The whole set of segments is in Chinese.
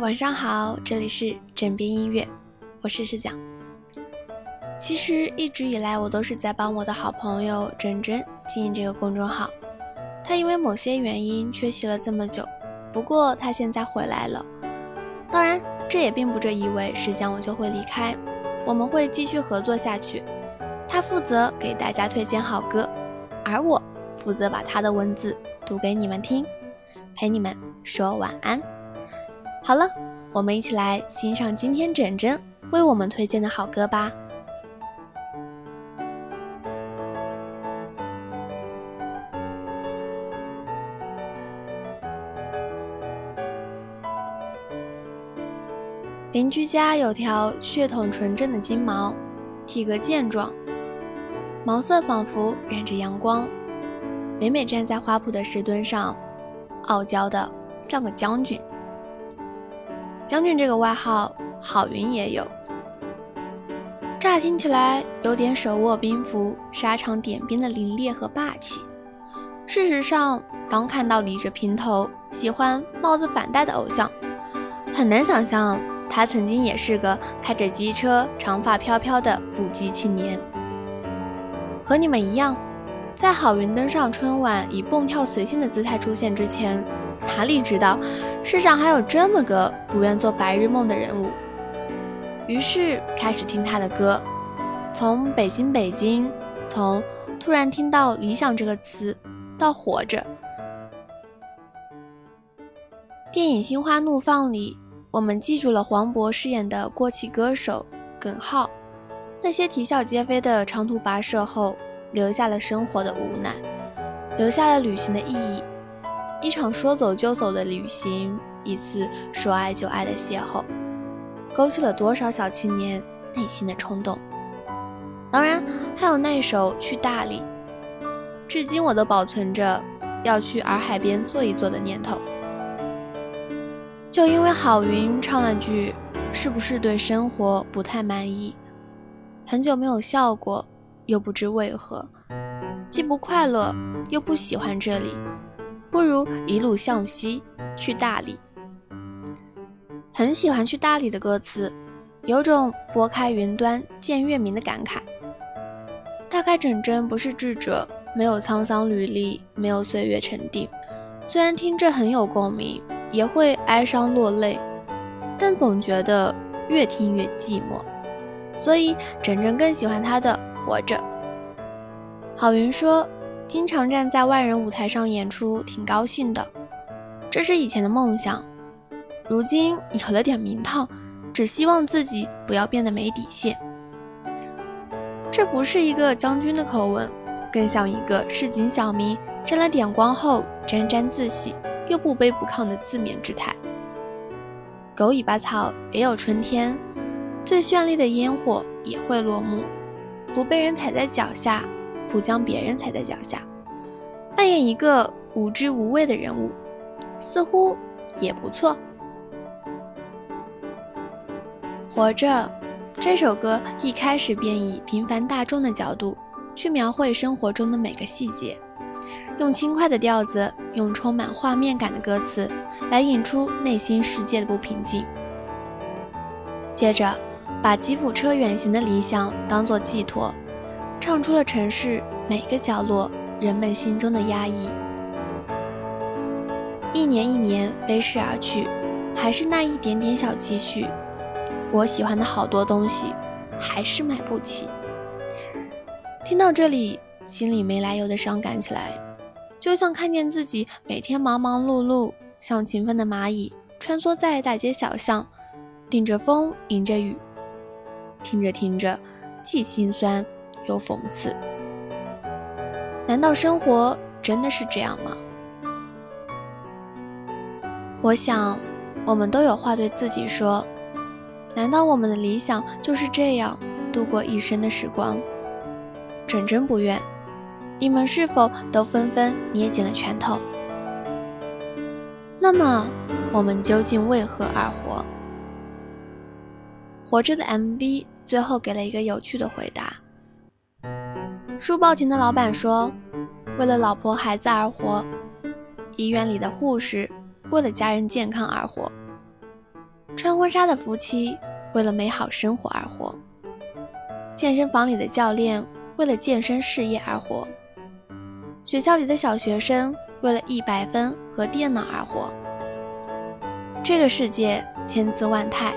晚上好，这里是枕边音乐，我是诗讲。其实一直以来，我都是在帮我的好朋友珍珍经营这个公众号。他因为某些原因缺席了这么久，不过他现在回来了。当然，这也并不这意味诗讲我就会离开，我们会继续合作下去。他负责给大家推荐好歌，而我负责把他的文字读给你们听，陪你们说晚安。好了，我们一起来欣赏今天枕枕为我们推荐的好歌吧。邻居家有条血统纯正的金毛，体格健壮，毛色仿佛染着阳光，每每站在花圃的石墩上，傲娇的像个将军。将军这个外号，郝云也有。乍听起来有点手握兵符、沙场点兵的凌冽和霸气。事实上，当看到理着平头、喜欢帽子反戴的偶像，很难想象他曾经也是个开着机车、长发飘飘的不羁青年。和你们一样，在郝云登上春晚以蹦跳随性的姿态出现之前。哪里知道世上还有这么个不愿做白日梦的人物？于是开始听他的歌，从北京北京，从突然听到理想这个词，到活着。电影《心花怒放》里，我们记住了黄渤饰演的过气歌手耿浩，那些啼笑皆非的长途跋涉后，留下了生活的无奈，留下了旅行的意义。一场说走就走的旅行，一次说爱就爱的邂逅，勾起了多少小青年内心的冲动。当然，还有那首《去大理》，至今我都保存着要去洱海边坐一坐的念头。就因为郝云唱了句“是不是对生活不太满意？很久没有笑过，又不知为何，既不快乐又不喜欢这里。”不如一路向西去大理。很喜欢去大理的歌词，有种拨开云端见月明的感慨。大概整真不是智者，没有沧桑履历，没有岁月沉淀。虽然听着很有共鸣，也会哀伤落泪，但总觉得越听越寂寞。所以整真更喜欢他的《活着》。郝云说。经常站在万人舞台上演出，挺高兴的。这是以前的梦想，如今有了点名堂，只希望自己不要变得没底线。这不是一个将军的口吻，更像一个市井小民沾了点光后沾沾自喜又不卑不亢的自勉之态。狗尾巴草也有春天，最绚丽的烟火也会落幕，不被人踩在脚下。不将别人踩在脚下，扮演一个无知无畏的人物，似乎也不错。活着这首歌一开始便以平凡大众的角度去描绘生活中的每个细节，用轻快的调子，用充满画面感的歌词来引出内心世界的不平静。接着，把吉普车远行的理想当作寄托。唱出了城市每个角落人们心中的压抑。一年一年飞逝而去，还是那一点点小积蓄。我喜欢的好多东西，还是买不起。听到这里，心里没来由的伤感起来，就像看见自己每天忙忙碌碌，像勤奋的蚂蚁穿梭在大街小巷，顶着风，迎着雨，听着听着，既心酸。又讽刺，难道生活真的是这样吗？我想，我们都有话对自己说。难道我们的理想就是这样度过一生的时光？真真不愿。你们是否都纷纷捏紧了拳头？那么，我们究竟为何而活？活着的 MV 最后给了一个有趣的回答。书报亭的老板说：“为了老婆孩子而活。”医院里的护士为了家人健康而活。穿婚纱的夫妻为了美好生活而活，健身房里的教练为了健身事业而活，学校里的小学生为了一百分和电脑而活。这个世界千姿万态，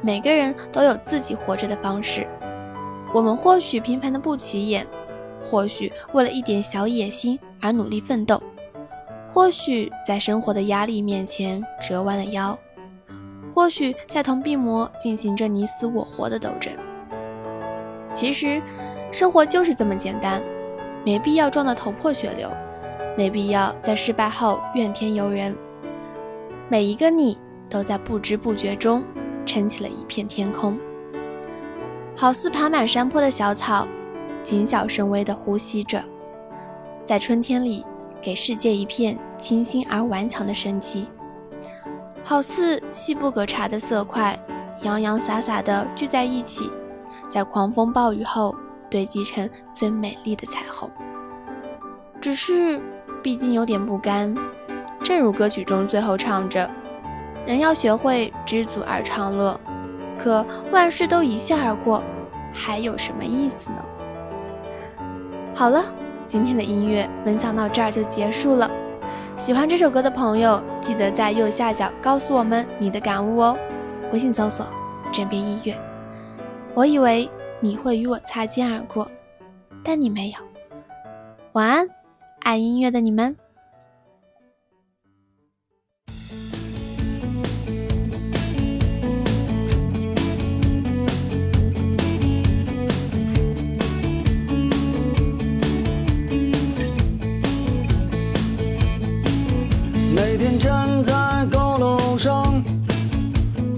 每个人都有自己活着的方式。我们或许平凡的不起眼，或许为了一点小野心而努力奋斗，或许在生活的压力面前折弯了腰。或许在同病魔进行着你死我活的斗争。其实，生活就是这么简单，没必要撞得头破血流，没必要在失败后怨天尤人。每一个你都在不知不觉中撑起了一片天空，好似爬满山坡的小草，谨小慎微地呼吸着，在春天里给世界一片清新而顽强的生机。好似细不可察的色块，洋洋洒洒地聚在一起，在狂风暴雨后堆积成最美丽的彩虹。只是，毕竟有点不甘。正如歌曲中最后唱着：“人要学会知足而常乐。”可万事都一笑而过，还有什么意思呢？好了，今天的音乐分享到这儿就结束了。喜欢这首歌的朋友，记得在右下角告诉我们你的感悟哦。微信搜索“枕边音乐”。我以为你会与我擦肩而过，但你没有。晚安，爱音乐的你们。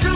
就是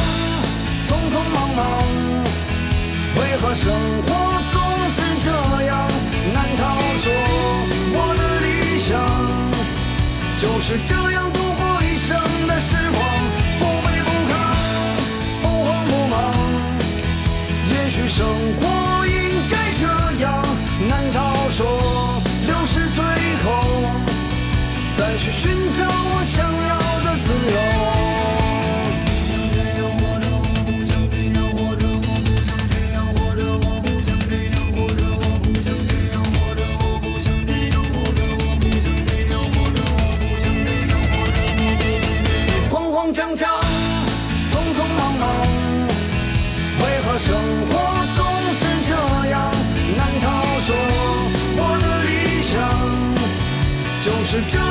可生活总是这样？难道说我的理想就是这样度过一生的时光？不卑不亢，不慌不忙。也许生活讲讲，匆匆忙忙，为何生活总是这样？难道说我的理想就是这？